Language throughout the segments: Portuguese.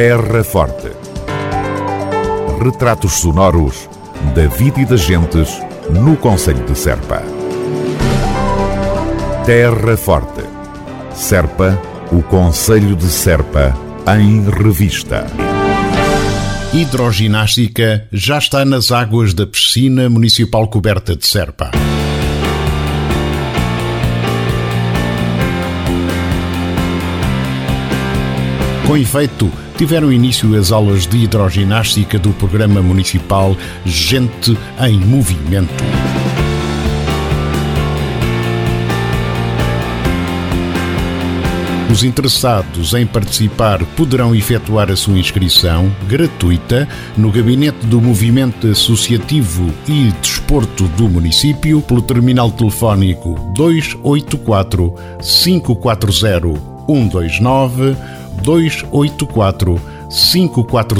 Terra Forte. Retratos sonoros da vida e das gentes no Conselho de Serpa. Terra Forte. Serpa, o Conselho de Serpa, em revista. Hidroginástica já está nas águas da piscina municipal coberta de Serpa. Com efeito, tiveram início as aulas de hidroginástica do programa municipal Gente em Movimento. Os interessados em participar poderão efetuar a sua inscrição gratuita no Gabinete do Movimento Associativo e Desporto do município pelo terminal telefónico 284 540 129 284 540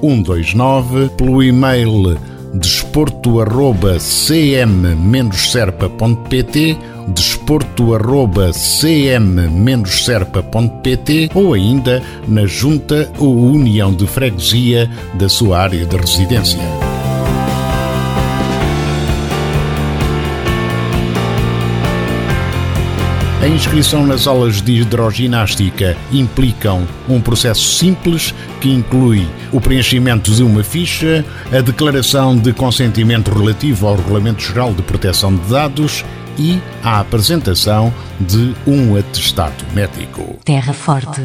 129 pelo e-mail desporto.cm-serpa.pt desporto.cm-serpa.pt ou ainda na Junta ou União de Freguesia da sua área de residência. A inscrição nas aulas de hidroginástica implicam um processo simples que inclui o preenchimento de uma ficha, a declaração de consentimento relativo ao Regulamento Geral de Proteção de Dados e a apresentação de um atestado médico. Terra Forte.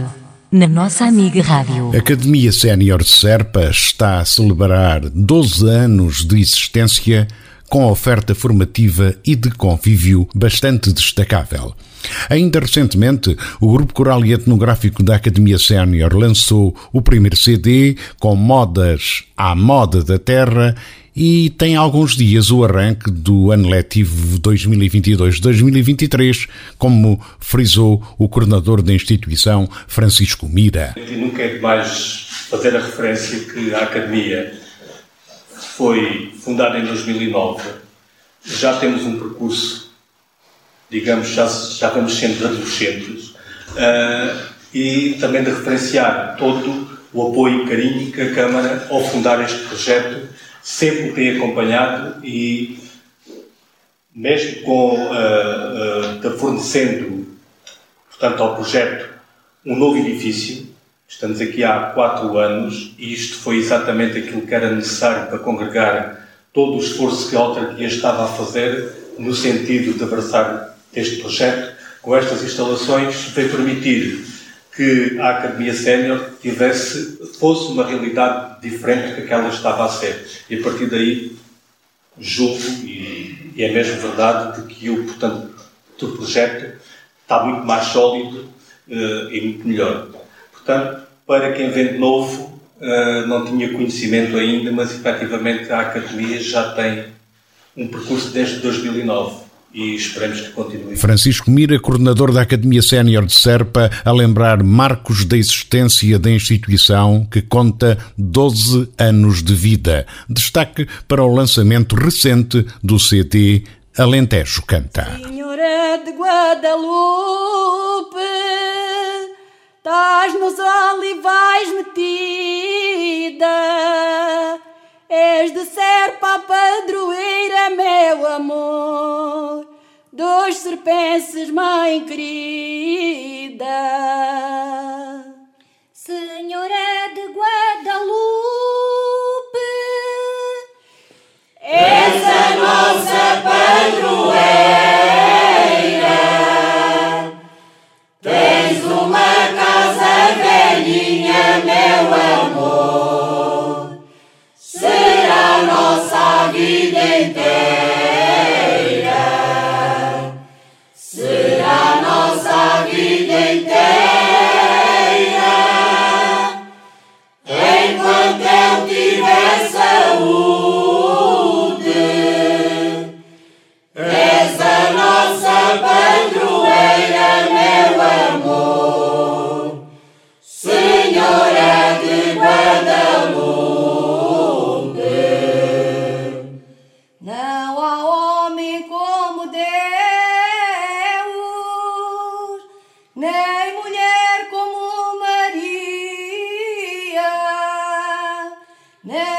Na nossa amiga Rádio. A Academia Sénior de Serpa está a celebrar 12 anos de existência com oferta formativa e de convívio bastante destacável. Ainda recentemente, o Grupo Coral e Etnográfico da Academia Sénior lançou o primeiro CD com modas à moda da terra e tem alguns dias o arranque do ano letivo 2022-2023, como frisou o coordenador da instituição, Francisco Mira. E nunca é demais fazer a referência que a Academia foi fundada em 2009. Já temos um percurso, digamos, já, já vamos sendo adolescentes, uh, e também de referenciar todo o apoio e carinho que a Câmara, ao fundar este projeto, sempre tem acompanhado e, mesmo com uh, uh, fornecendo, portanto, ao projeto um novo edifício, estamos aqui há quatro anos e isto foi exatamente aquilo que era necessário para congregar todo o esforço que a autarquia estava a fazer no sentido de abraçar este projeto. Com estas instalações, veio permitir que a Academia Sénior tivesse, fosse uma realidade diferente do que aquela estava a ser. E a partir daí, julgo, e, e é mesmo verdade, de que o, portanto, o projeto está muito mais sólido uh, e muito melhor. Portanto, para quem vem de novo, uh, não tinha conhecimento ainda, mas efetivamente a Academia já tem um percurso desde 2009 e esperemos que continue. Francisco Mira, coordenador da Academia Sénior de Serpa, a lembrar marcos da existência da instituição que conta 12 anos de vida. Destaque para o lançamento recente do CD Alentejo Canta. Senhora de Guadalupe, estás nos olivais metida És de serpa padroeira, meu amor, dos serpenses, mãe querida. Yeah.